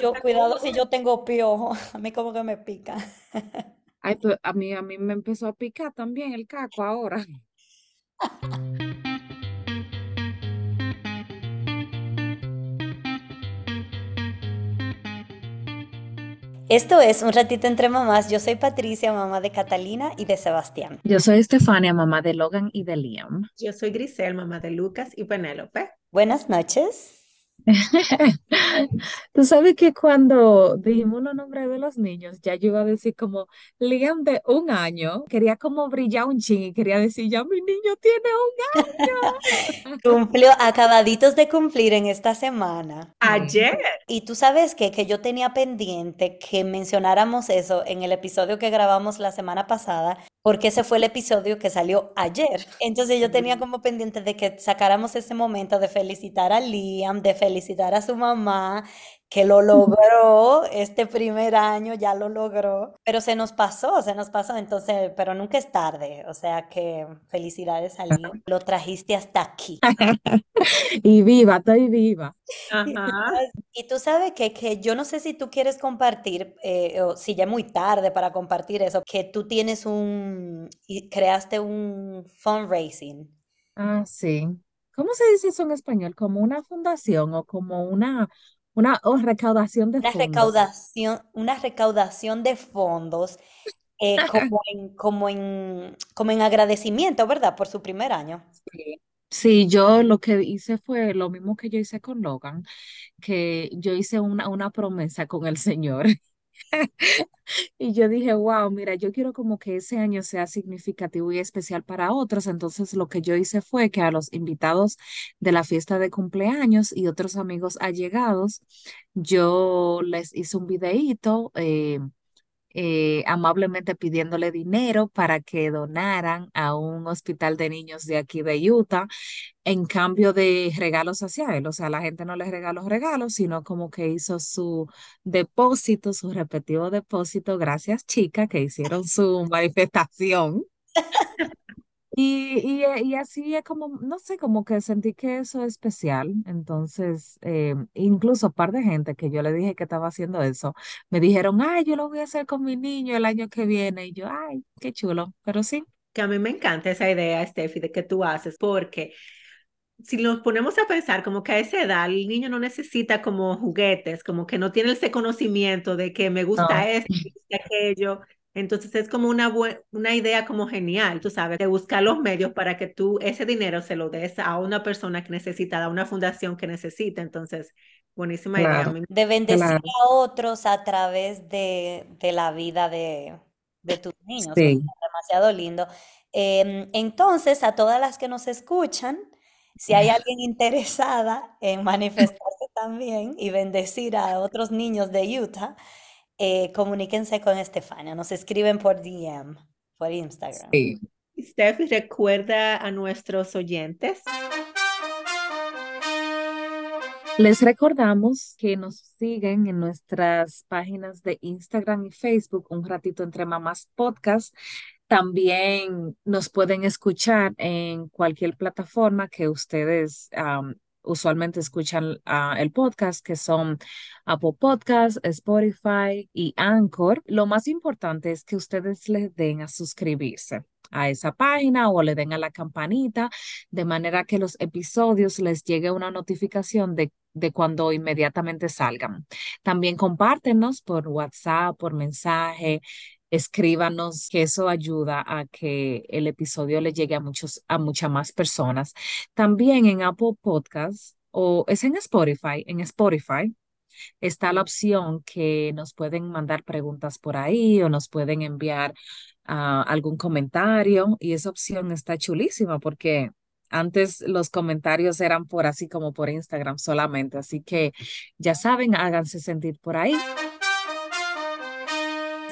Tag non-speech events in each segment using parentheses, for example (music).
Yo cuidado si yo tengo piojo, (laughs) a mí como que me pica. Ay, pues a mí, a mí me empezó a picar también el caco ahora. Esto es Un ratito entre mamás. Yo soy Patricia, mamá de Catalina y de Sebastián. Yo soy Estefania, mamá de Logan y de Liam. Yo soy Grisel, mamá de Lucas y Penélope. Buenas noches. (laughs) Tú sabes que cuando dijimos los nombres de los niños, ya yo iba a decir como Liam de un año, quería como brillar un ching y quería decir, ya mi niño tiene un año. (laughs) Cumplió acabaditos de cumplir en esta semana. Ayer. Y tú sabes qué? que yo tenía pendiente que mencionáramos eso en el episodio que grabamos la semana pasada, porque ese fue el episodio que salió ayer. Entonces yo tenía como pendiente de que sacáramos ese momento de felicitar a Liam, de felicitar a su mamá, que lo logró este primer año, ya lo logró, pero se nos pasó, se nos pasó, entonces, pero nunca es tarde, o sea que felicidades a Liam, lo trajiste hasta aquí. (laughs) y viva, estoy viva. Ajá. Y tú sabes que, que yo no sé si tú quieres compartir, eh, o si ya es muy tarde para compartir eso, que tú tienes un, y creaste un fundraising. Ah, sí. ¿Cómo se dice eso en español? ¿Como una fundación o como una, una oh, recaudación de Una fondos? recaudación, una recaudación de fondos eh, como en, como en, como en agradecimiento, ¿verdad? Por su primer año. Sí. Sí, yo lo que hice fue lo mismo que yo hice con Logan, que yo hice una, una promesa con el Señor. (laughs) (laughs) Y yo dije, wow, mira, yo quiero como que ese año sea significativo y especial para otros. Entonces lo que yo hice fue que a los invitados de la fiesta de cumpleaños y otros amigos allegados, yo les hice un videíto. eh, eh, amablemente pidiéndole dinero para que donaran a un hospital de niños de aquí de Utah en cambio de regalos hacia él. O sea, la gente no le regaló regalos, sino como que hizo su depósito, su repetido depósito. Gracias, chicas, que hicieron su (laughs) manifestación. Y, y, eh, y así es como, no sé, como que sentí que eso es especial. Entonces, eh, incluso un par de gente que yo le dije que estaba haciendo eso, me dijeron, ay, yo lo voy a hacer con mi niño el año que viene. Y yo, ay, qué chulo. Pero sí, Que a mí me encanta esa idea, Steffi, de que tú haces, porque si nos ponemos a pensar como que a esa edad el niño no necesita como juguetes, como que no tiene ese conocimiento de que me gusta no. esto, me gusta aquello. Entonces es como una, una idea como genial, tú sabes, de buscar los medios para que tú ese dinero se lo des a una persona que necesita, a una fundación que necesita. Entonces, buenísima idea. Claro, mí De bendecir claro. a otros a través de, de la vida de, de tus niños, o sea, Sí. demasiado lindo. Em, entonces, a todas las que nos escuchan, si hay alguien interesada en manifestarse también y bendecir a otros niños de Utah, eh, comuníquense con Estefania, nos escriben por DM, por Instagram. Sí. Steffi, recuerda a nuestros oyentes. Les recordamos que nos siguen en nuestras páginas de Instagram y Facebook, Un Ratito Entre Mamás Podcast. También nos pueden escuchar en cualquier plataforma que ustedes usualmente escuchan ah, el podcast, que son Apple Podcasts, Spotify y Anchor. Lo más importante es que ustedes les den a suscribirse a esa página o le den a la campanita, de manera que los episodios les llegue una notificación de, de cuando inmediatamente salgan. También compártenos por WhatsApp, por mensaje escríbanos, que eso ayuda a que el episodio le llegue a muchos, a muchas más personas. También en Apple Podcasts o es en Spotify, en Spotify está la opción que nos pueden mandar preguntas por ahí o nos pueden enviar ah, algún comentario y esa opción está chulísima porque antes los comentarios eran por así como por Instagram solamente, así que ya saben, háganse sentir por ahí.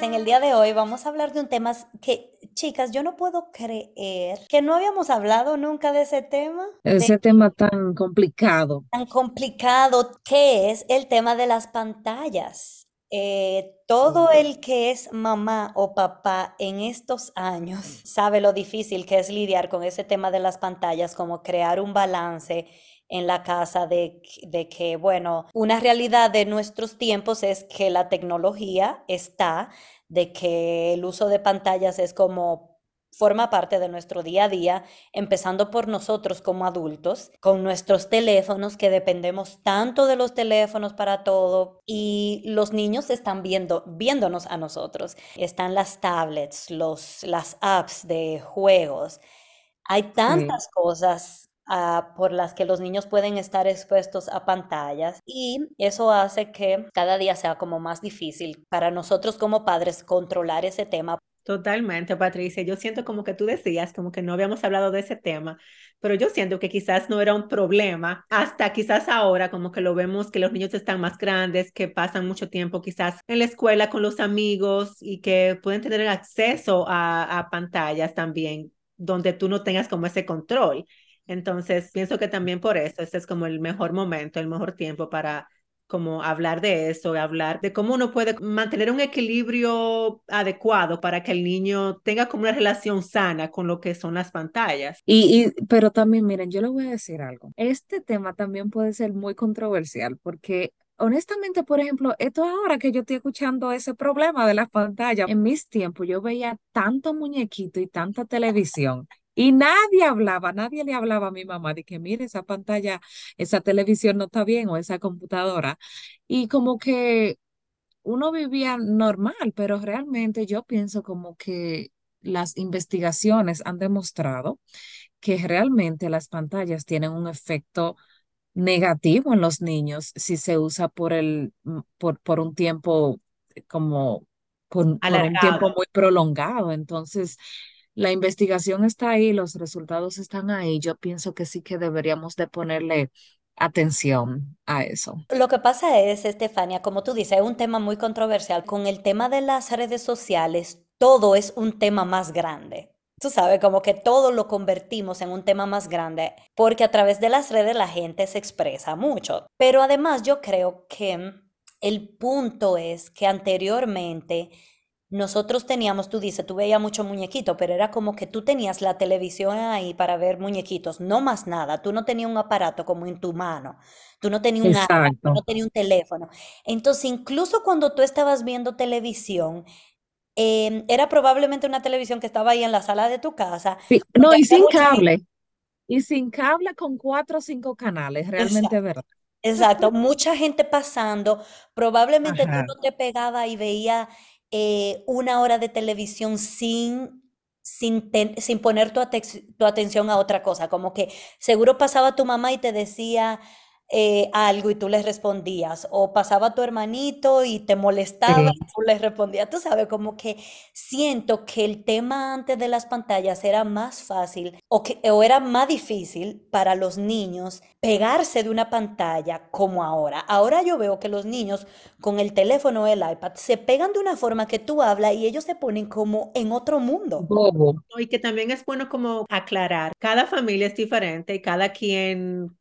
En el día de hoy vamos a hablar de un tema que, chicas, yo no puedo creer que no habíamos hablado nunca de ese tema, de Ese tema tan complicado. tan complicado que es el tema de las pantallas. Eh, todo el que es mamá o papá en estos años sabe lo difícil que es lidiar con ese tema de las pantallas, como crear un balance en la casa de, de, que, bueno, una realidad de nuestros tiempos es que la tecnología está, de que el uso de pantallas es como forma parte de nuestro día a día, empezando por nosotros como adultos, con nuestros teléfonos, que dependemos tanto de los teléfonos para todo, y los niños están viendo, viéndonos a nosotros. Están las tablets, los, las apps de juegos. Hay tantas cosas uh, por las que los niños pueden estar expuestos a pantallas y eso hace que cada día sea como más difícil para nosotros como padres controlar ese tema Totalmente, Patricia. Yo siento como que tú decías, como que no habíamos hablado de ese tema, pero yo siento que quizás no era un problema hasta quizás ahora, como que lo vemos que los niños están más grandes, que pasan mucho tiempo quizás en la escuela con los amigos y que pueden tener acceso a, a pantallas también, donde tú no tengas como ese control. Entonces, pienso que también por eso, este es como el mejor momento, el mejor tiempo para como hablar de eso, hablar de cómo uno puede mantener un equilibrio adecuado para que el niño tenga como una relación sana con lo que son las pantallas. Y, y pero también, miren, yo le voy a decir algo. Este tema también puede ser muy controversial porque honestamente, por ejemplo, esto ahora que yo estoy escuchando ese problema de las pantallas, en mis tiempos yo veía tanto muñequito y tanta televisión y nadie hablaba, nadie le hablaba a mi mamá de que, mire, esa pantalla, esa televisión no está bien o esa computadora. Y como que uno vivía normal, pero realmente yo pienso como que las investigaciones han demostrado que realmente las pantallas tienen un efecto negativo en los niños si se usa por el por, por un tiempo como por, por un tiempo muy prolongado. Entonces, la investigación está ahí, los resultados están ahí. Yo pienso que sí que deberíamos de ponerle atención a eso. Lo que pasa es, Estefania, como tú dices, es un tema muy controversial. Con el tema de las redes sociales, todo es un tema más grande. Tú sabes, como que todo lo convertimos en un tema más grande porque a través de las redes la gente se expresa mucho. Pero además yo creo que el punto es que anteriormente nosotros teníamos, tú dices, tú veías mucho muñequito, pero era como que tú tenías la televisión ahí para ver muñequitos, no más nada. Tú no tenías un aparato como en tu mano, tú no tenías un arma, tú no tenías un teléfono. Entonces, incluso cuando tú estabas viendo televisión, em, era probablemente una televisión que estaba ahí en la sala de tu casa. no, y sin cable. Y sin cable con cuatro o cinco canales, realmente es verdad. Exacto, mucha gente pasando, probablemente tú no te pegabas y veías eh, una hora de televisión sin, sin, sin poner tu, tu atención a otra cosa, como que seguro pasaba tu mamá y te decía, eh, algo y tú le respondías, o pasaba tu hermanito y te molestaba y tú le respondías. Tú sabes, como que siento que el tema antes de las pantallas era más fácil o, que, o era más difícil para los niños pegarse de una pantalla como ahora. Ahora yo veo que los niños con el teléfono o el iPad se pegan de una forma que tú hablas y ellos se ponen como en otro mundo. Y que también es bueno como aclarar, cada familia es diferente y cada quien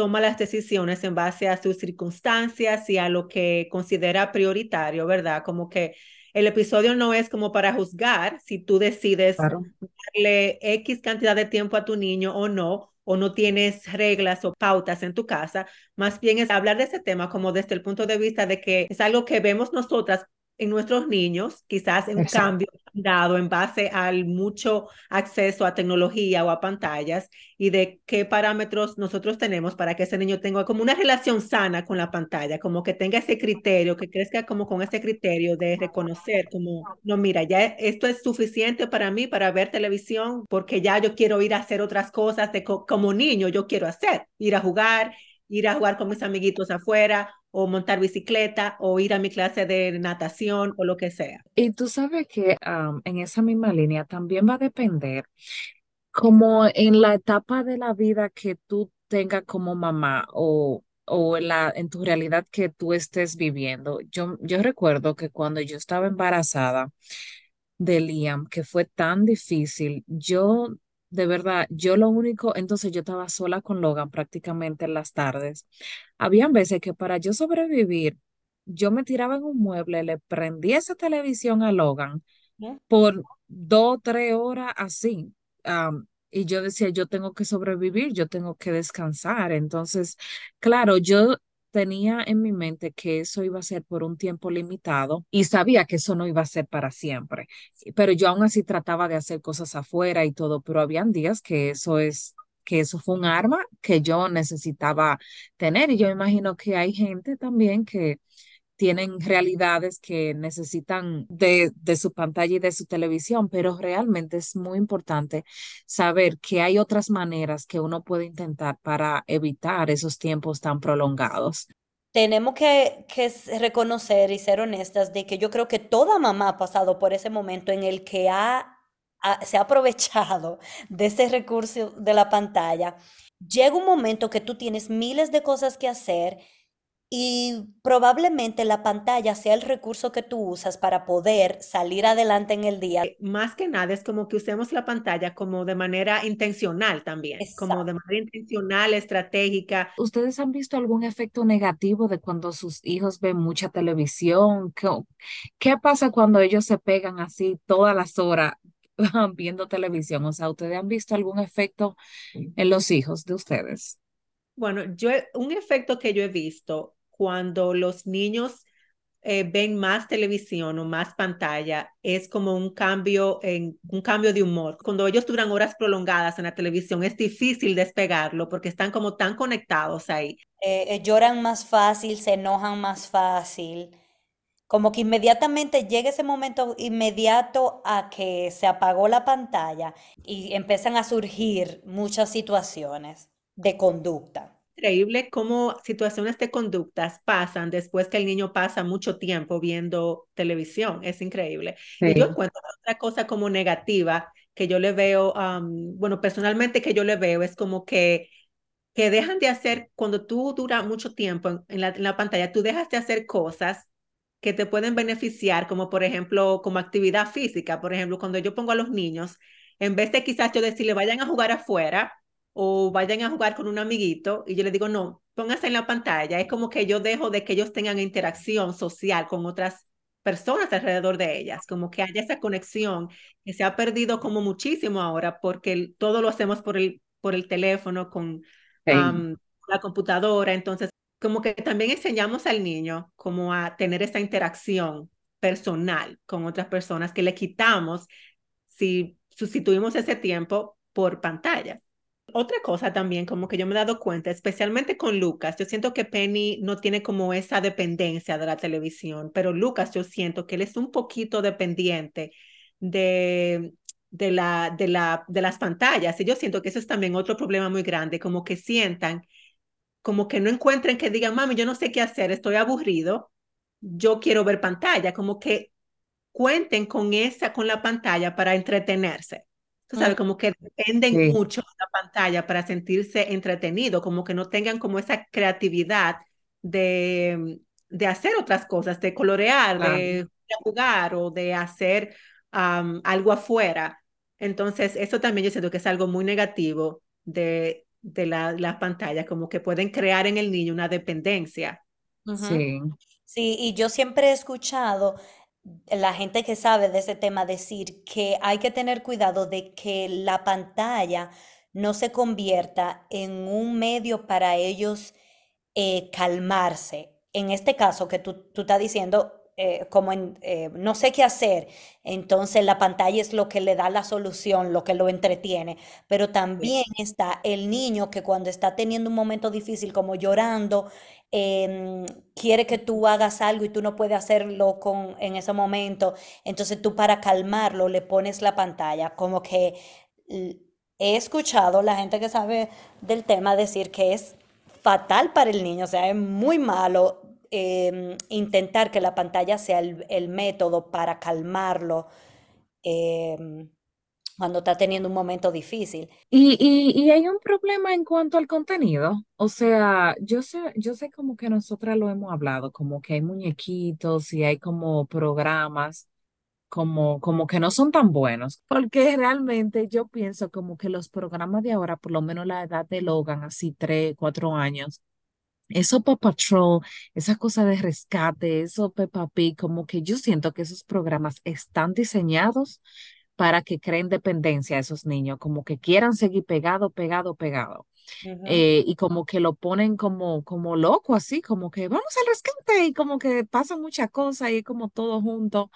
toma las decisiones en base a sus circunstancias y a lo que considera prioritario, ¿verdad? Como que el episodio no es como para juzgar si tú decides darle X cantidad de tiempo a tu niño o no, o no tienes reglas o pautas en tu casa, más bien es hablar de ese tema como desde el punto de vista de que es algo que vemos nosotras en nuestros niños, quizás en un cambio dado en base al mucho acceso a tecnología o a pantallas y de qué parámetros nosotros tenemos para que ese niño tenga como una relación sana con la pantalla, como que tenga ese criterio, que crezca como con ese criterio de reconocer como, no, mira, ya esto es suficiente para mí para ver televisión porque ya yo quiero ir a hacer otras cosas de como niño, yo quiero hacer, ir a jugar, ir a jugar con mis amiguitos afuera o montar bicicleta o ir a mi clase de natación o lo que sea. Y tú sabes que en esa misma línea también va a depender como en la etapa de la vida que tú tengas como mamá o, o en, la, en tu realidad que tú estés viviendo. Yo, yo recuerdo que cuando yo estaba embarazada de Liam, que fue tan difícil, yo de verdad, yo lo único, entonces yo estaba sola con Logan prácticamente en las tardes. Habían veces que para yo sobrevivir, yo me tiraba en un mueble, le prendía esa televisión a Logan por dos, tres horas así. y yo decía, yo tengo que sobrevivir, yo tengo que descansar. Entonces, claro, yo tenía en mi mente que eso iba a ser por un tiempo limitado y sabía que eso no iba a ser para siempre, pero yo aún así trataba de hacer cosas afuera y todo, pero habían días que eso es que eso fue un arma que yo necesitaba tener y yo imagino que hay gente también que tienen realidades que necesitan de, de, su pantalla y de su televisión, pero realmente es muy importante saber que hay otras maneras que uno puede intentar para evitar esos tiempos tan prolongados. Tenemos que, que reconocer y ser honestas de que yo creo que toda mamá ha pasado por ese momento en el que ha, se ha aprovechado de ese recurso de la pantalla. Llega un momento que tú tienes miles de cosas que hacer y probablemente la pantalla sea el recurso que tú usas para poder salir adelante en el día. Eh, más que nada es como que usemos la pantalla como de manera intencional también, Exacto. como de manera intencional, estratégica. ¿Ustedes han visto algún efecto negativo de cuando sus hijos ven mucha televisión? ¿Qué, qué pasa cuando ellos se pegan así todas las horas (laughs) viendo televisión? O sea, ¿ustedes han visto algún efecto en los hijos de ustedes? Bueno, yo un efecto que yo he visto cuando los niños eh, ven más televisión o más pantalla, es como un cambio, en, un cambio de humor. Cuando ellos duran horas prolongadas en la televisión, es difícil despegarlo porque están como tan conectados ahí. Eh, eh, lloran más fácil, se enojan más fácil. Como que inmediatamente llega ese momento inmediato a que se apagó la pantalla y empiezan a surgir muchas situaciones de conducta increíble cómo situaciones de conductas pasan después que el niño pasa mucho tiempo viendo televisión. Es increíble. Sí. Y yo encuentro otra cosa como negativa que yo le veo, um, bueno, personalmente que yo le veo es como que que dejan de hacer, cuando tú duras mucho tiempo en, en, la, en la pantalla, tú dejas de hacer cosas que te pueden beneficiar, como por ejemplo, como actividad física. Por ejemplo, cuando yo pongo a los niños, en vez de quizás yo decirle vayan a jugar afuera, o vayan a jugar con un amiguito y yo les digo, no, pónganse en la pantalla. Es como que yo dejo de que ellos tengan interacción social con otras personas alrededor de ellas, como que haya esa conexión que se ha perdido como muchísimo ahora porque el, todo lo hacemos por el, por el teléfono, con sí. um, la computadora. Entonces, como que también enseñamos al niño como a tener esa interacción personal con otras personas que le quitamos si sustituimos ese tiempo por pantalla. Otra cosa también, como que yo me he dado cuenta, especialmente con Lucas, yo siento que Penny no tiene como esa dependencia de la televisión, pero Lucas yo siento que él es un poquito dependiente de, de, la, de, la, de las pantallas. Y yo siento que eso es también otro problema muy grande, como que sientan, como que no encuentren que digan, mami, yo no sé qué hacer, estoy aburrido, yo quiero ver pantalla, como que cuenten con esa, con la pantalla para entretenerse. Tú sabes, como que dependen sí. mucho de la pantalla para sentirse entretenido, como que no tengan como esa creatividad de, de hacer otras cosas, de colorear, claro. de, de, jugar o de hacer um, algo afuera. Entonces, eso también yo siento que es algo muy negativo de, de la, la pantalla, como que pueden crear en el niño una dependencia. Uh -huh. Sí. Sí, y yo siempre he escuchado la gente que sabe de ese tema decir que hay que tener cuidado de que la pantalla no se convierta en un medio para ellos eh, calmarse. En este caso que tú, tú estás diciendo, eh, como en, eh, no sé qué hacer, entonces la pantalla es lo que le da la solución, lo que lo entretiene, pero también sí. está el niño que cuando está teniendo un momento difícil, como llorando, eh, quiere que tú hagas algo y tú no puedes hacerlo con, en ese momento, entonces tú para calmarlo le pones la pantalla, como que he escuchado la gente que sabe del tema decir que es fatal para el niño, o sea, es muy malo eh, intentar que la pantalla sea el, método para calmarlo. Eh, cuando está teniendo un momento difícil. Y, y, hay un problema en cuanto al contenido. O sea, yo sé, yo sé como que nosotras lo hemos hablado, como que hay muñequitos y hay como programas como, como que no son tan buenos, porque realmente yo pienso como que los programas de ahora, por lo menos la edad de Logan, así tres, cuatro años, eso Paw Patrol, esa cosa de rescate, eso Peppa Pig, como que yo siento que esos programas están diseñados para que creen dependencia a esos niños, como que quieran seguir pegado, pegado, pegado. Eh, y como que lo ponen como, como loco, así, como que vamos al rescate y como que pasan muchas cosas y como todo junto.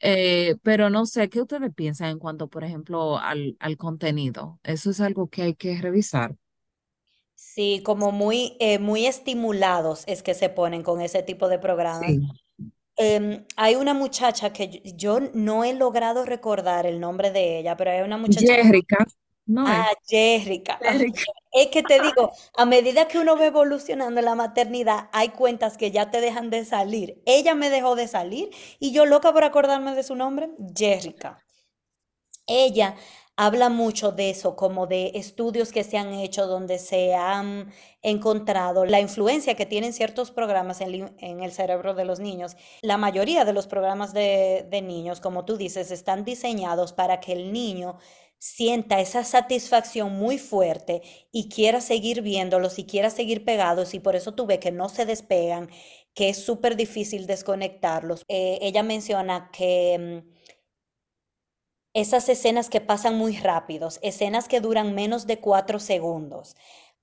Eh, pero no sé, ¿qué ustedes piensan en cuanto, por ejemplo, al, al contenido? Eso es algo que hay que revisar. Sí, como muy, eh, muy estimulados es que se ponen con ese tipo de programas. Sí, Em, hay una muchacha que yo, yo no he logrado recordar el nombre de ella, pero hay una muchacha, Jérica, no ah, Jérica. es que te digo, a medida que uno va evolucionando en la maternidad, hay cuentas que ya te dejan de salir. Ella me dejó de salir y yo loca por acordarme de su nombre, Jérica. Ella habla mucho de eso, como de estudios que se han hecho donde se han encontrado la influencia que tienen ciertos programas en, el cerebro de los niños. La mayoría de los programas de, niños, como tú dices, están diseñados para que el niño sienta esa satisfacción muy fuerte y quiera seguir viéndolos y quiera seguir pegados y por eso tú ves que no se despegan, que es súper difícil desconectarlos. Eh, ella menciona que... esas escenas que pasan muy rápidos, escenas que duran menos de cuatro segundos,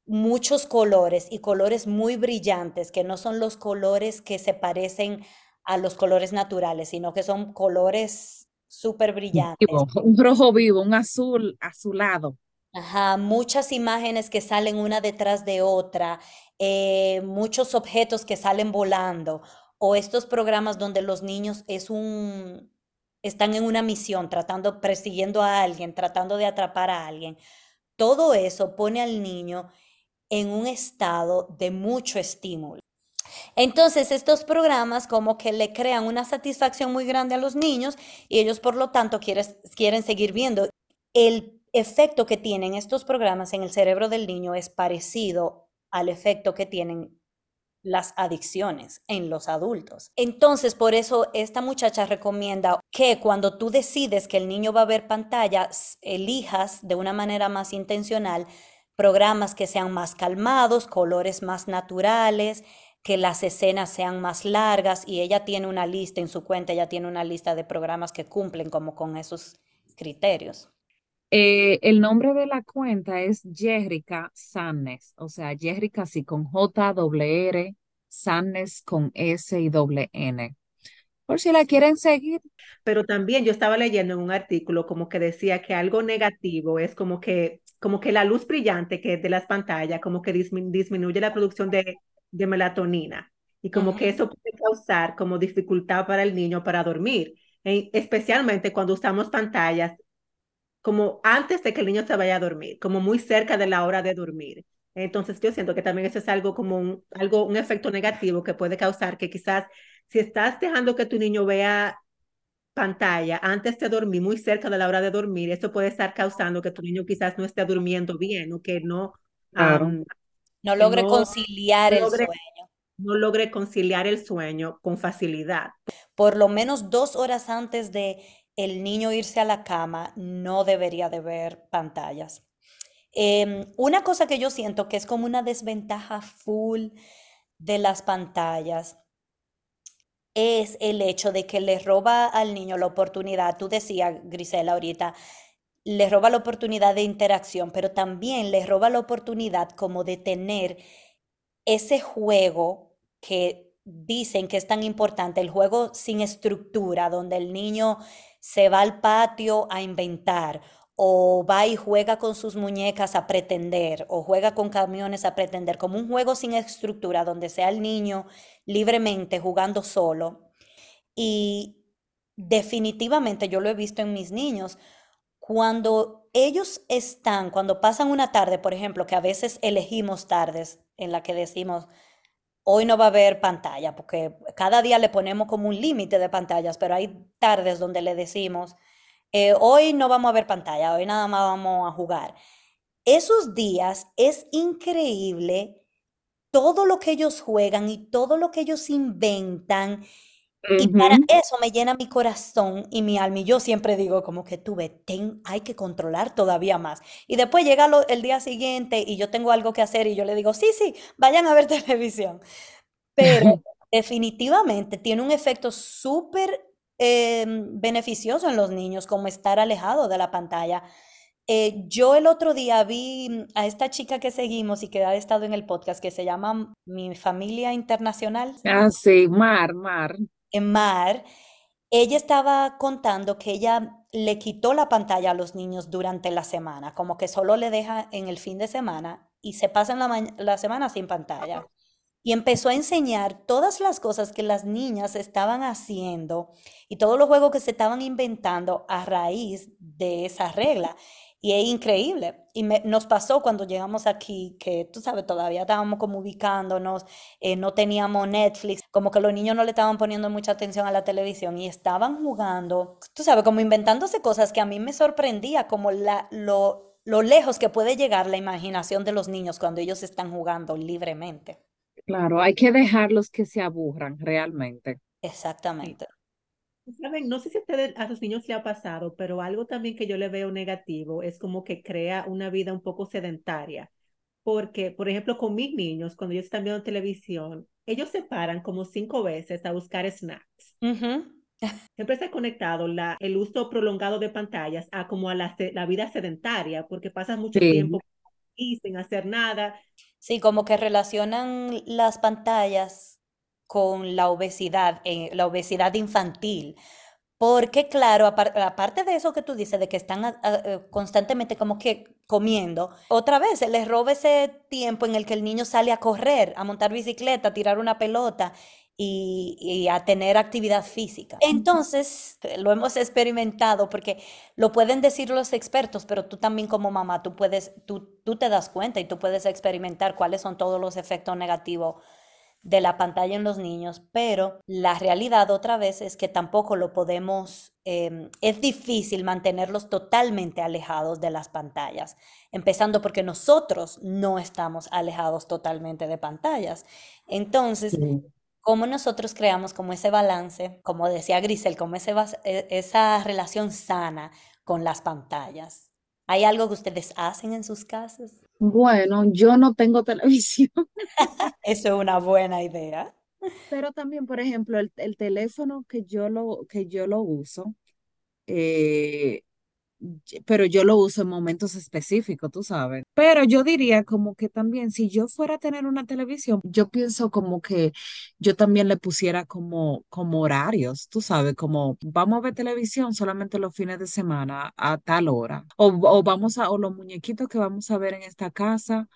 muchos colores y colores muy brillantes, que no son los colores que se parecen a los colores naturales, sino que son colores súper brillantes. Un rojo vivo, un azul azulado. Ajá, muchas imágenes que salen una detrás de otra, eh, muchos objetos que salen volando, o estos programas donde los niños es un, están en una misión, tratando, persiguiendo a alguien, tratando de atrapar a alguien. Todo eso pone al niño en un estado de mucho estímulo. Entonces, estos programas como que le crean una satisfacción muy grande a los niños y ellos, por lo tanto, quieres- quieren seguir viendo. El efecto que tienen estos programas en el cerebro del niño es parecido al efecto que tienen las adicciones en los adultos. Entonces, por eso esta muchacha recomienda que cuando tú decides que el niño va a ver pantallas, elijas de una manera más intencional programas que sean más calmados, colores más naturales, que las escenas sean más largas y ella tiene una lista en su cuenta, ella tiene una lista de programas que cumplen como con esos criterios. Eh, el nombre de la cuenta es Jérica Sannes, o sea, Jérica así con J, doble R, Sannes con S y doble N. Por si la quieren seguir. Pero también yo estaba leyendo en un artículo como que decía que algo negativo es como que, como que la luz brillante que es de las pantallas como que dismi- disminuye la producción de, de melatonina y como que eso puede causar como dificultad para el niño para dormir, e- especialmente cuando usamos pantallas como antes de que el niño se vaya a dormir, como muy cerca de la hora de dormir. Entonces yo siento que también eso es algo como un, algo, un efecto negativo que puede causar que quizás si estás dejando que tu niño vea pantalla antes de dormir, muy cerca de la hora de dormir, eso puede estar causando que tu niño quizás no esté durmiendo bien o que no, Claro. am, No logre no conciliar el logre, sueño. no logre conciliar el sueño con facilidad. Por lo menos dos horas antes de el niño irse a la cama, no debería de ver pantallas. Em, una cosa que yo siento que es como una desventaja full de las pantallas es el hecho de que le roba al niño la oportunidad, tú decías, Grisela, ahorita, le roba la oportunidad de interacción, pero también le roba la oportunidad como de tener ese juego que dicen que es tan importante, el juego sin estructura, donde el niño se va al patio a inventar, o va y juega con sus muñecas a pretender, o juega con camiones a pretender, como un juego sin estructura, donde sea el niño libremente jugando solo. Y definitivamente yo lo he visto en mis niños. Cuando ellos están, cuando pasan una tarde, por ejemplo, que a veces elegimos tardes en la que decimos, hoy no va a haber pantalla, porque cada día le ponemos como un límite de pantallas, pero hay tardes donde le decimos, eh, hoy no vamos a ver pantalla, hoy nada más vamos a jugar. Esos días es increíble todo lo que ellos juegan y todo lo que ellos inventan y para Ujú. eso me llena mi corazón y mi alma. Y yo siempre digo como que tú ves, ten, hay que controlar todavía más. Y después llega lo- el día siguiente y yo tengo algo que hacer y yo le digo, sí, sí, vayan a ver (laughs) televisión. Pero (laughs) definitivamente tiene un efecto súper em, beneficioso en los niños, como estar alejado de la pantalla. Eh, yo el otro día vi a esta chica que seguimos y que ha estado en el podcast, que se llama Mi Familia Internacional. Ah, sí, Mar, Mar. Mar. Ella estaba contando que ella le quitó la pantalla a los niños durante la semana, como que solo le deja en el fin de semana y se pasan la, la semana sin pantalla y empezó a enseñar todas las cosas que las niñas estaban haciendo y todos los juegos que se estaban inventando a raíz de esa regla. Y es increíble. Y nos pasó cuando llegamos aquí, que tú sabes, todavía estábamos como ubicándonos, eh, no teníamos Netflix, como que los niños no le estaban poniendo mucha atención a la televisión y estaban jugando, tú sabes, como inventándose cosas que a mí me sorprendía, como la, lo, lo lejos que puede llegar la imaginación de los niños cuando ellos están jugando libremente. Claro, hay que dejarlos que se aburran realmente. Exactamente. Saben, no sé si a ustedes, a sus niños le ha pasado, pero algo también que yo le veo negativo es como que crea una vida un poco sedentaria. Porque, por ejemplo, con mis niños, cuando ellos están viendo televisión, ellos se paran como cinco veces a buscar snacks. Siempre se ha conectado la, el uso prolongado de pantallas a como a la, la vida sedentaria, porque pasan mucho tiempo y sin hacer nada. Sí, como que relacionan las pantallas con la obesidad, eh, la obesidad infantil. Porque claro, aparte de eso que tú dices, de que están eh, constantemente como que comiendo, otra vez se les roba ese tiempo en el que el niño sale a correr, a montar bicicleta, a tirar una pelota y, a tener actividad física. Entonces, lo hemos experimentado porque lo pueden decir los expertos, pero tú también como mamá, tú puedes, tú, tú te das cuenta y tú puedes experimentar cuáles son todos los efectos negativos de la pantalla en los niños, pero la realidad otra vez es que tampoco lo podemos, em, es difícil mantenerlos totalmente alejados de las pantallas, empezando porque nosotros no estamos alejados totalmente de pantallas. Entonces, cómo nosotros creamos como ese balance, como decía Grisel, como ese, e, esa relación sana con las pantallas. ¿Hay algo que ustedes hacen en sus casas? Bueno, yo no tengo (laughs) televisión. (laughs) Eso es una buena idea. Pero también, por ejemplo, el, el teléfono que yo lo, que yo lo uso, eh, pero yo lo uso en momentos específicos, tú sabes. Pero yo diría como que también, si yo fuera a tener una televisión, yo pienso como que yo también le pusiera como, como horarios, tú sabes, como vamos a ver televisión solamente los fines de semana a tal hora, o, o vamos a, o los muñequitos que vamos a ver en esta casa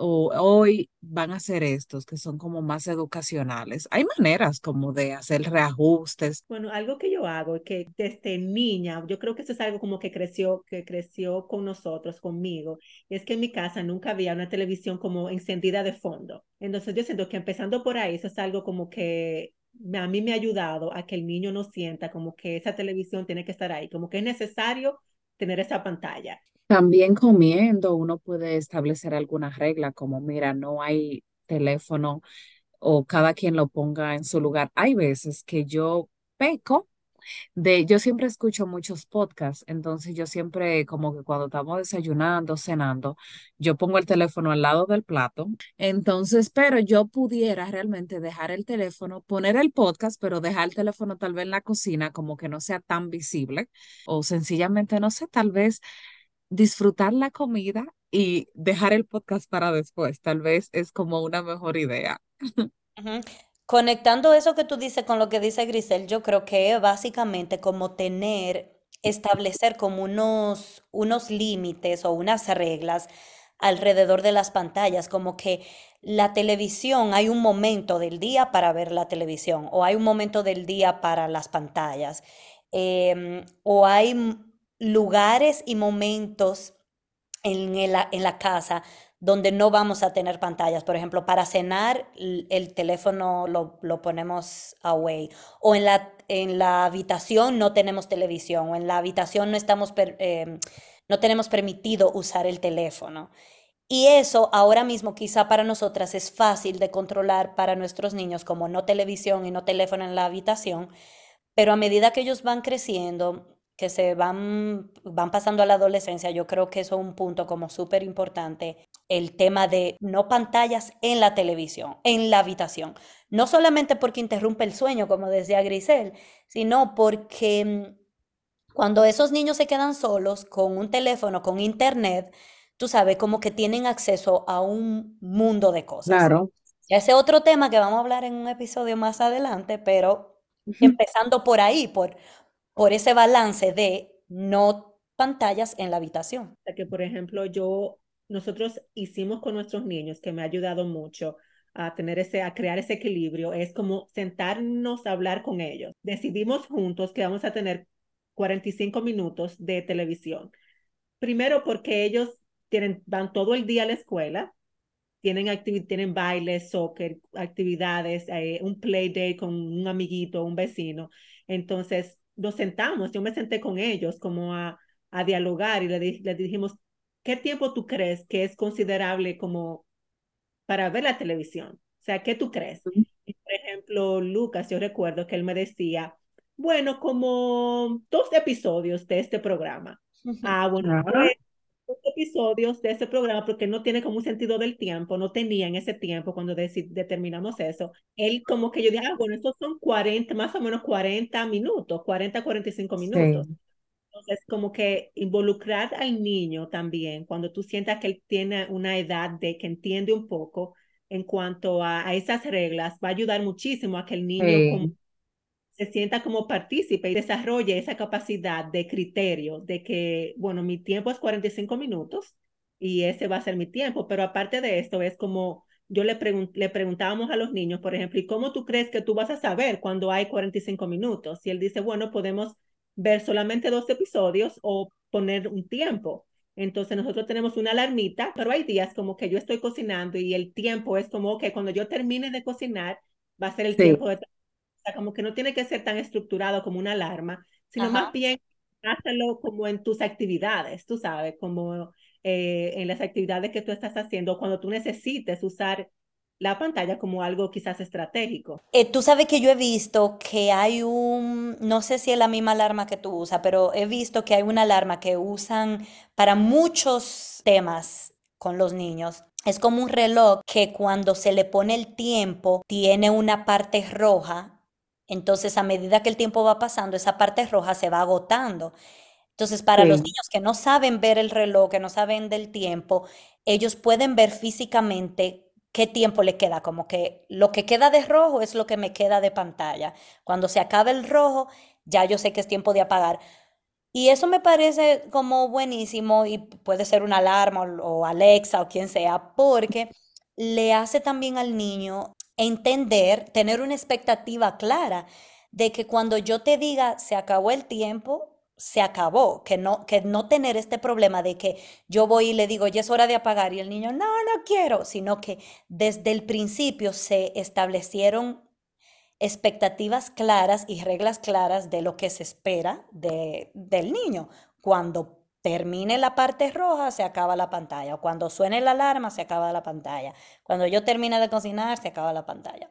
o hoy van a ser estos que son como más educacionales. Hay maneras como de hacer reajustes. Bueno, algo que yo hago es que desde niña, yo creo que eso es algo como que creció, que creció con nosotros, conmigo, es que en mi casa nunca había una televisión como encendida de fondo. Entonces yo siento que empezando por ahí, eso es algo como que a mí me ha ayudado a que el niño no sienta como que esa televisión tiene que estar ahí, como que es necesario tener esa pantalla. También comiendo uno puede establecer alguna regla como, mira, no hay teléfono o cada quien lo ponga en su lugar. Hay veces que yo peco de, yo siempre escucho muchos podcasts, entonces yo siempre como que cuando estamos desayunando, cenando, yo pongo el teléfono al lado del plato, entonces, pero yo pudiera realmente dejar el teléfono, poner el podcast, pero dejar el teléfono tal vez en la cocina como que no sea tan visible o sencillamente, no sé, tal vez disfrutar la comida y dejar el podcast para después, tal vez es como una mejor idea. (laughs) Conectando eso que tú dices con lo que dice Grisel, yo creo que básicamente como tener, establecer como unos, unos límites o unas reglas alrededor de las pantallas, como que la televisión, hay un momento del día para ver la televisión o hay un momento del día para las pantallas em, o hay lugares y momentos en, en la casa donde no vamos a tener pantallas. Por ejemplo, para cenar el teléfono lo, lo, ponemos away. O en la, en la habitación no tenemos televisión. O en la habitación no, estamos eh, no tenemos permitido usar el teléfono. Y eso ahora mismo quizá para nosotras es fácil de controlar para nuestros niños como no televisión y no teléfono en la habitación. Pero a medida que ellos van creciendo, que se van, van pasando a la adolescencia, yo creo que eso es un punto como súper importante. el tema de no pantallas en la televisión, en la habitación. No solamente porque interrumpe el sueño, como decía Grisel, sino porque mm, cuando esos niños se quedan solos con un teléfono, con internet, tú sabes, como que tienen acceso a un mundo de cosas. Claro. Ese otro tema que vamos a hablar en un episodio más adelante, pero empezando por ahí, por, por ese balance de no pantallas en la habitación. Que, por ejemplo, yo nosotros hicimos con nuestros niños, que me ha ayudado mucho a tener ese, a crear ese equilibrio, es como sentarnos a hablar con ellos. Decidimos juntos que vamos a tener 45 minutos de televisión. Primero porque ellos tienen, van todo el día a la escuela, tienen, tienen bailes, soccer, actividades, eh, un play day con un amiguito, un vecino. Entonces nos sentamos, yo me senté con ellos como a, a dialogar y le, le dijimos, ¿qué tiempo tú crees que es considerable como para ver la televisión? O sea, ¿qué tú crees? por ejemplo, Lucas, yo recuerdo que él me decía, bueno, como dos episodios de este programa. Ah, bueno, pues, dos episodios de ese programa porque no tiene como un sentido del tiempo, no tenía en ese tiempo cuando determinamos eso. Él como que yo dije, ah, bueno, estos son 40, más o menos 40 minutos, 40, 45 minutos. Entonces, como que involucrar al niño también, cuando tú sientas que él tiene una edad de que entiende un poco en cuanto a, esas reglas, va a ayudar muchísimo a que el niño se sienta como partícipe y desarrolle esa capacidad de criterio de que, bueno, mi tiempo es 45 minutos y ese va a ser mi tiempo, pero aparte de esto es como yo le, le preguntábamos a los niños, por ejemplo, ¿y cómo tú crees que tú vas a saber cuando hay 45 minutos? Y él dice, bueno, podemos ver solamente dos episodios o poner un tiempo. Entonces nosotros tenemos una alarmita, pero hay días como que yo estoy cocinando y el tiempo es como que cuando yo termine de cocinar va a ser el tiempo de... Sea, como que no tiene que ser tan estructurado como una alarma, sino más bien hazlo como en tus actividades, tú sabes, como eh, en las actividades que tú estás haciendo, cuando tú necesites usar la pantalla como algo quizás estratégico. Eh, tú sabes que yo he visto que hay un, no sé si es la misma alarma que tú usas, pero he visto que hay una alarma que usan para muchos temas con los niños. Es como un reloj que cuando se le pone el tiempo tiene una parte roja. Entonces a medida que el tiempo va pasando, esa parte roja se va agotando. Entonces, para los niños que no saben ver el reloj, que no saben del tiempo, ellos pueden ver físicamente qué tiempo le queda, como que lo que queda de rojo es lo que me queda de pantalla. Cuando se acaba el rojo, ya yo sé que es tiempo de apagar. Y eso me parece como buenísimo y puede ser una alarma o, Alexa o quien sea, porque le hace también al niño entender, tener una expectativa clara de que cuando yo te diga se acabó el tiempo, se acabó, que no, que no tener este problema de que yo voy y le digo, ya es hora de apagar y el niño, no, no quiero, sino que desde el principio se establecieron expectativas claras y reglas claras de lo que se espera de, del niño. Cuando termine la parte roja, se acaba la pantalla. O cuando suene la alarma, se acaba la pantalla. Cuando yo termine de cocinar, se acaba la pantalla.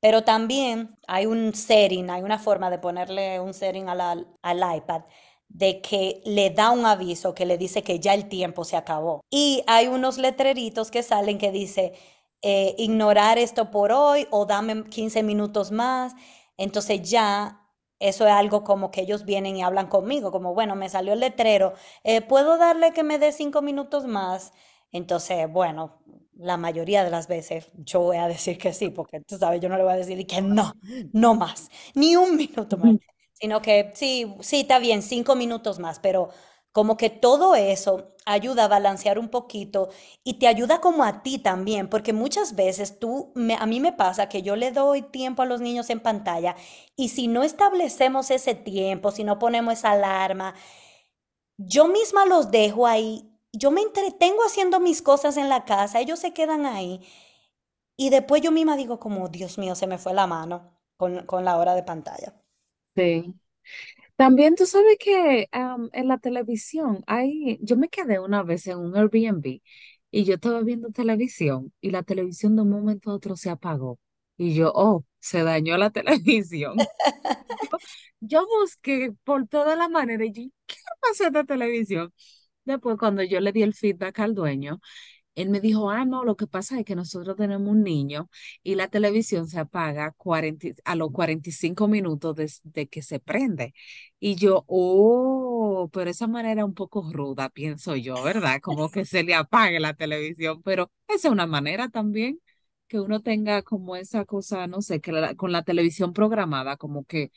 Pero también hay un setting, hay una forma de ponerle un setting al, al iPad de que le da un aviso que le dice que ya el tiempo se acabó. Y hay unos letreritos que salen que dice eh, ignorar esto por hoy o dame 15 minutos más. Entonces ya eso es algo como que ellos vienen y hablan conmigo, como bueno, me salió el letrero, eh, ¿puedo darle que me dé cinco minutos más? Entonces, bueno, la mayoría de las veces yo voy a decir que sí, porque tú sabes, yo no le voy a decir que no, no más, ni un minuto más sino que sí, sí, está bien, cinco minutos más, pero como que todo eso ayuda a balancear un poquito y te ayuda como a ti también, porque muchas veces tú, a mí me pasa que yo le doy tiempo a los niños en pantalla y si no establecemos ese tiempo, si no ponemos esa alarma, yo misma los dejo ahí, yo me entretengo haciendo mis cosas en la casa, ellos se quedan ahí y después yo misma digo como, Dios mío, se me fue la mano con, con la hora de pantalla. Sí. También tú sabes que en la televisión hay, yo me quedé una vez en un Airbnb y yo estaba viendo televisión y la televisión de un momento a otro se apagó. Y yo, oh, se dañó la (laughs) televisión. (laughs) Yo busqué por toda la manera y yo, ¿qué pasó esta televisión? Después, cuando yo le di el feedback al dueño, Él me dijo, ah, no, lo que pasa es que nosotros tenemos un niño y la televisión se apaga 40, a los 45 minutos de, que se prende. Y yo, oh, pero esa manera un poco ruda, pienso yo, ¿verdad? Como que se le apague la televisión, pero esa es una manera también que uno tenga como esa cosa, no sé, que con la televisión programada, como que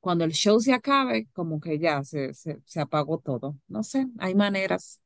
cuando el show se acabe, como que ya se, se, se apagó todo. No sé, hay maneras.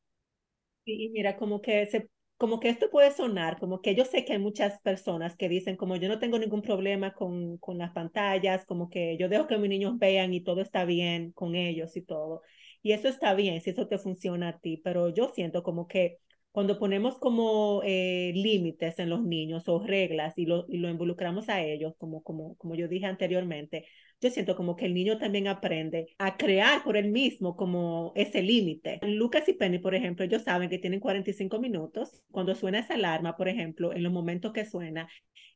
Y mira, como que se como que esto puede sonar, como que yo sé que hay muchas personas que dicen como yo no tengo ningún problema con, con las pantallas, como que yo dejo que mis niños vean y todo está bien con ellos y todo. Y eso está bien si eso te funciona a ti, pero yo siento como que cuando ponemos como eh, límites en los niños o reglas y lo, y lo involucramos a ellos, como, como, como yo dije anteriormente, yo siento como que el niño también aprende a crear por él mismo como ese límite. Lucas y Penny, por ejemplo, ellos saben que tienen 45 minutos. Cuando suena esa alarma, por ejemplo, en los momentos que suena,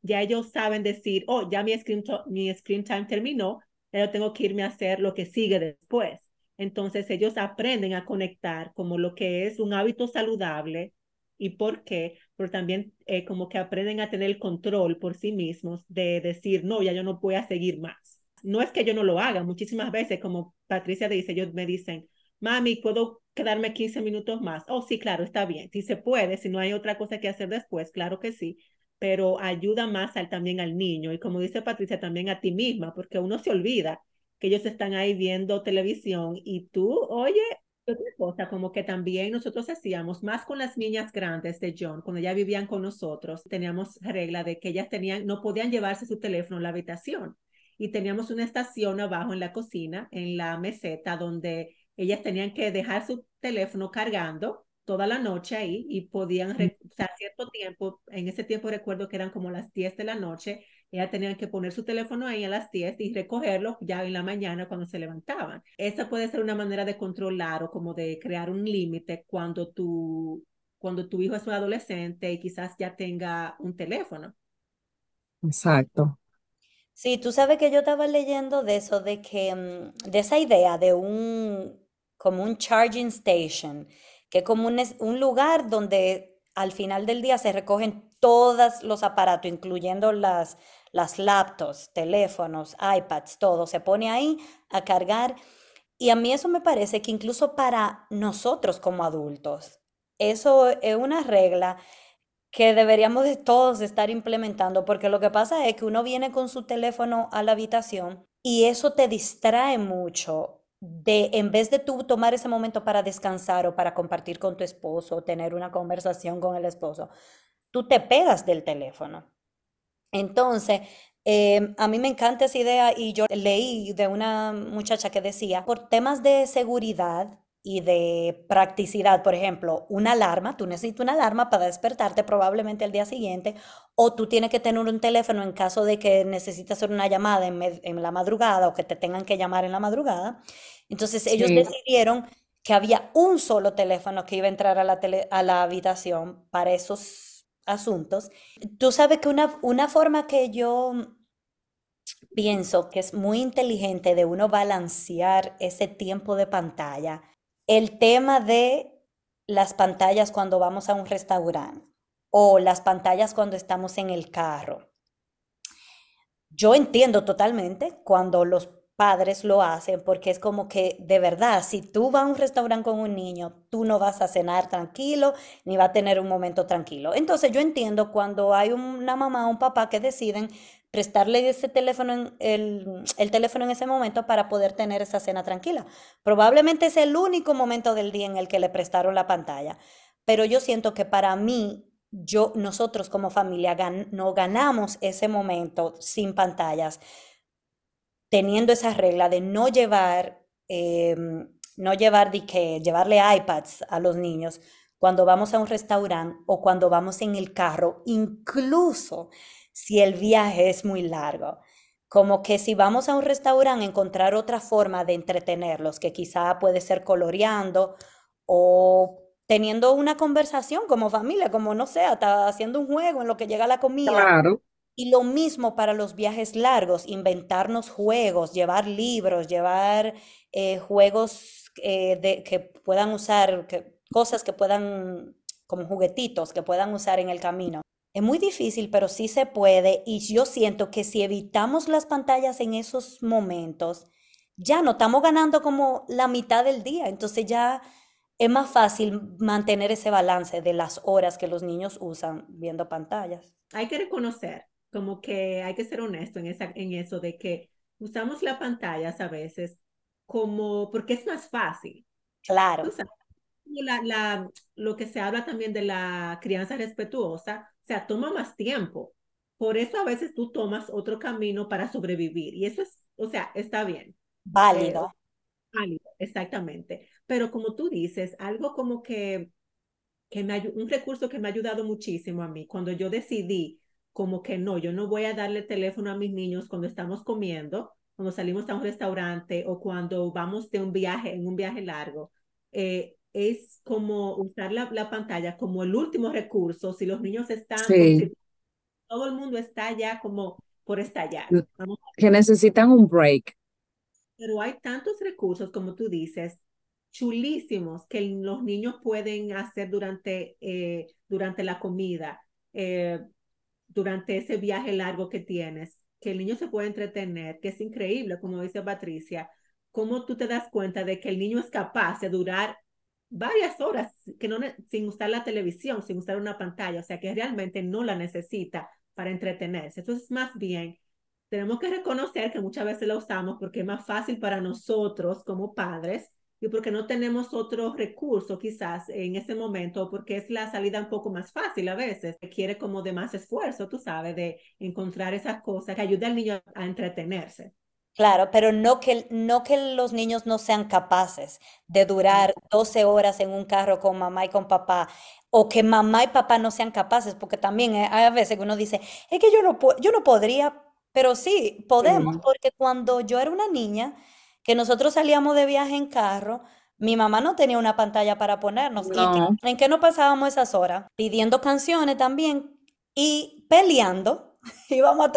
ya ellos saben decir, oh, ya mi screen, mi screen time terminó, yo tengo que irme a hacer lo que sigue después. Entonces ellos aprenden a conectar como lo que es un hábito saludable y por qué, pero también eh, como que aprenden a tener el control por sí mismos de decir, no, ya yo no voy a seguir más. No es que yo no lo haga, muchísimas veces, como Patricia dice, ellos me dicen, mami, ¿puedo quedarme 15 minutos más? Oh, sí, claro, está bien. Si se puede, si no hay otra cosa que hacer después, claro que sí, pero ayuda más al, también al niño y como dice Patricia, también a ti misma, porque uno se olvida que ellos están ahí viendo televisión y tú, oye, otra cosa, como que también nosotros hacíamos, más con las niñas grandes de John, cuando ya vivían con nosotros, teníamos regla de que ellas tenían, no podían llevarse su teléfono a la habitación. Y teníamos una estación abajo en la cocina, en la meseta, donde ellas tenían que dejar su teléfono cargando toda la noche ahí y podían, o sea, cierto tiempo, en ese tiempo recuerdo que eran como las 10 de la noche, ellas tenían que poner su teléfono ahí a las 10 y recogerlo ya en la mañana cuando se levantaban. Esa puede ser una manera de controlar o como de crear un límite cuando tu, cuando tu hijo es un adolescente y quizás ya tenga un teléfono. Exacto. Sí, tú sabes que yo estaba leyendo de eso, de que, mm, de esa idea de un, como un charging station, que es como un, un lugar donde al final del día se recogen todos los aparatos, incluyendo las, las laptops, teléfonos, iPads, todo, se pone ahí a cargar. Y a mí eso me parece que incluso para nosotros como adultos, eso es una regla que deberíamos de todos estar implementando, porque lo que pasa es que uno viene con su teléfono a la habitación y eso te distrae mucho de, en vez de tú tomar ese momento para descansar o para compartir con tu esposo o tener una conversación con el esposo, tú te pegas del teléfono. Entonces, em, a mí me encanta esa idea y yo leí de una muchacha que decía, por temas de seguridad y de practicidad, por ejemplo, una alarma, tú necesitas una alarma para despertarte probablemente al día siguiente, o tú tienes que tener un teléfono en caso de que necesites hacer una llamada en, la madrugada o que te tengan que llamar en la madrugada. Entonces ellos decidieron que había un solo teléfono que iba a entrar a la, a la habitación para esos asuntos. Tú sabes que una, una forma que yo pienso que es muy inteligente de uno balancear ese tiempo de pantalla, el tema de las pantallas cuando vamos a un restaurante o las pantallas cuando estamos en el carro. Yo entiendo totalmente cuando los padres lo hacen porque es como que de verdad, si tú vas a un restaurante con un niño, tú no vas a cenar tranquilo ni va a tener un momento tranquilo. Entonces yo entiendo cuando hay una mamá o un papá que deciden prestarle ese teléfono el, el teléfono en ese momento para poder tener esa cena tranquila. Probablemente es el único momento del día en el que le prestaron la pantalla, pero yo siento que para mí yo nosotros como familia no ganamos ese momento sin pantallas teniendo esa regla de no llevar, em, no llevar de que llevarle iPads a los niños cuando vamos a un restaurante o cuando vamos en el carro, incluso si el viaje es muy largo. Como que si vamos a un restaurante, encontrar otra forma de entretenerlos, que quizá puede ser coloreando o teniendo una conversación como familia, como no sé, hasta haciendo un juego en lo que llega la comida. Claro. Y lo mismo para los viajes largos, inventarnos juegos, llevar libros, llevar eh, juegos eh, que puedan usar, cosas que puedan como juguetitos que puedan usar en el camino. Es muy difícil, pero sí se puede y yo siento que si evitamos las pantallas en esos momentos, ya no estamos ganando como la mitad del día, entonces ya es más fácil mantener ese balance de las horas que los niños usan viendo pantallas. Hay que reconocer, como que hay que ser honesto en, esa, en eso de que usamos las pantallas a veces como porque es más fácil. Claro. la, la, lo que se habla también de la crianza respetuosa, o sea, toma más tiempo. Por eso a veces tú tomas otro camino para sobrevivir y eso es, o sea, está bien. Válido. Eh, válido, exactamente. Pero como tú dices, algo como que, que me, un recurso que me ha ayudado muchísimo a mí, cuando yo decidí como que no, yo no voy a darle teléfono a mis niños cuando estamos comiendo, cuando salimos a un restaurante o cuando vamos de un viaje, en un viaje largo, eh, es como usar la, la, pantalla como el último recurso, si los niños están, sí. todo el mundo está ya como por estallar. Que necesitan un break. Pero hay tantos recursos, como tú dices, chulísimos que los niños pueden hacer durante, eh, durante la comida, eh, durante ese viaje largo que tienes que el niño se puede entretener, que es increíble, como dice Patricia, cómo tú te das cuenta de que el niño es capaz de durar varias horas que no, sin usar la televisión, sin usar una pantalla, o sea que realmente no la necesita para entretenerse. Entonces, más bien, tenemos que reconocer que muchas veces la usamos porque es más fácil para nosotros como padres y porque no tenemos otro recurso quizás en ese momento, porque es la salida un poco más fácil a veces, requiere como de más esfuerzo, tú sabes, de encontrar esas cosas que ayuden al niño a entretenerse. Claro, pero no que, no que los niños no sean capaces de durar 12 horas en un carro con mamá y con papá, o que mamá y papá no sean capaces, porque también hay a veces que uno dice, es que yo no, yo no podría, pero sí, podemos, porque cuando yo era una niña, que nosotros salíamos de viaje en carro, mi mamá no tenía una pantalla para ponernos. ¿En qué no pasábamos esas horas? Pidiendo canciones también y peleando. (laughs) Íbamos a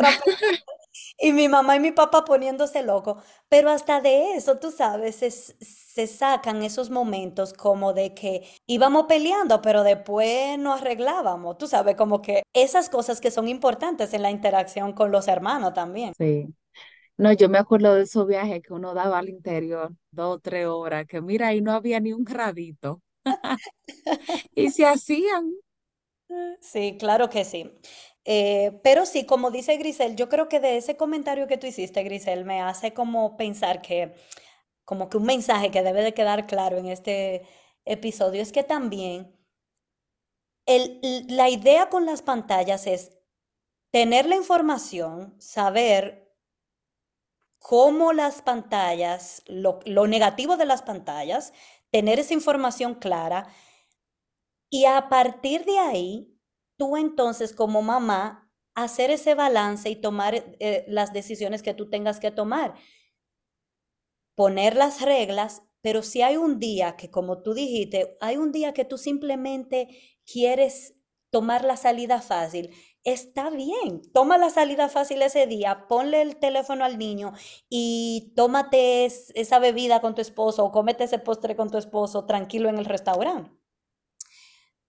y mi mamá y mi papá poniéndose loco. Pero hasta de eso, tú sabes, se, se, sacan esos momentos como de que íbamos peleando, pero después nos arreglábamos. Tú sabes, como que esas cosas que son importantes en la interacción con los hermanos también. Sí. No, yo me acuerdo de esos viajes que uno daba al interior, dos o tres horas, que mira, ahí no había ni un gradito. (laughs) y se hacían. (laughs) Sí, claro que sí. Eh, pero sí, como dice Grisel, yo creo que de ese comentario que tú hiciste, Grisel, me hace como pensar que, como que un mensaje que debe de quedar claro en este episodio es que también el, la idea con las pantallas es tener la información, saber cómo las pantallas, lo, negativo de las pantallas, tener esa información clara y a partir de ahí, tú entonces como mamá, hacer ese balance y tomar eh, las decisiones que tú tengas que tomar. Poner las reglas, pero si hay un día que, como tú dijiste, hay un día que tú simplemente quieres tomar la salida fácil está bien. Toma la salida fácil ese día, ponle el teléfono al niño y tómate esa bebida con tu esposo o cómete ese postre con tu esposo tranquilo en el restaurante.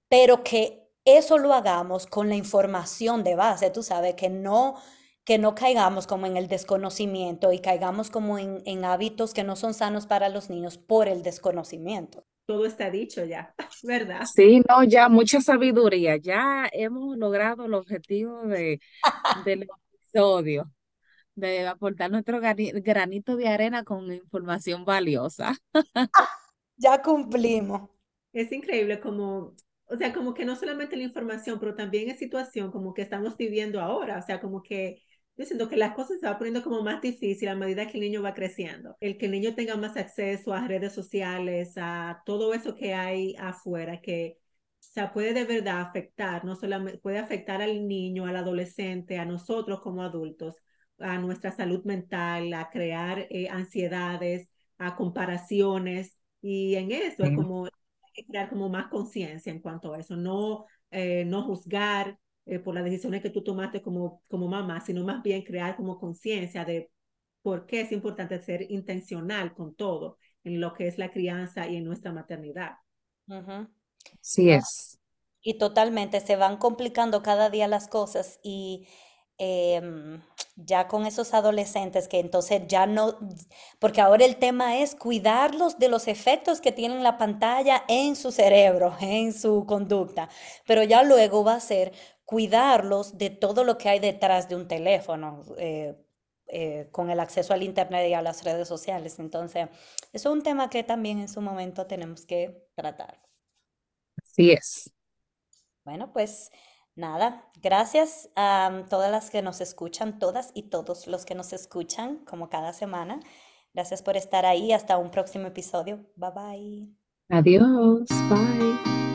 Pero que eso lo hagamos con la información de base, tú sabes, que no que no caigamos como en el desconocimiento y caigamos como en, en hábitos que no son sanos para los niños por el desconocimiento todo está dicho ya, (laughs) ¿verdad? Sí, no, ya mucha sabiduría, ya hemos logrado el objetivo de, del episodio, de aportar nuestro granito de arena con información valiosa. (laughs) ya cumplimos. Es increíble como, o sea, como que no solamente la información, pero también es situación como que estamos viviendo ahora, o sea, como que yo siento que las cosas se van poniendo como más difícil a medida que el niño va creciendo. El que el niño tenga más acceso a redes sociales, a todo eso que hay afuera, que o sea, puede de verdad afectar, no solamente puede afectar al niño, al adolescente, a nosotros como adultos, a nuestra salud mental, a crear eh, ansiedades, a comparaciones. Y en eso es como crear como más conciencia en cuanto a eso, no, eh, no juzgar, eh, por las decisiones que tú tomaste como, como mamá, sino más bien crear como conciencia de por qué es importante ser intencional con todo en lo que es la crianza y en nuestra maternidad. Sí es. Y totalmente, se van complicando cada día las cosas y em, ya con esos adolescentes que entonces ya no, porque ahora el tema es cuidarlos de los efectos que tienen la pantalla en su cerebro, (laughs) en su conducta, pero ya luego va a ser cuidarlos de todo lo que hay detrás de un teléfono. eh, eh, con el acceso al internet y a las redes sociales. Entonces, eso es un tema que también en su momento tenemos que tratar. Así es. Bueno, pues nada, gracias a todas las que nos escuchan, todas y todos los que nos escuchan, como cada semana. Gracias por estar ahí. Hasta un próximo episodio. Bye bye. Adiós. Bye.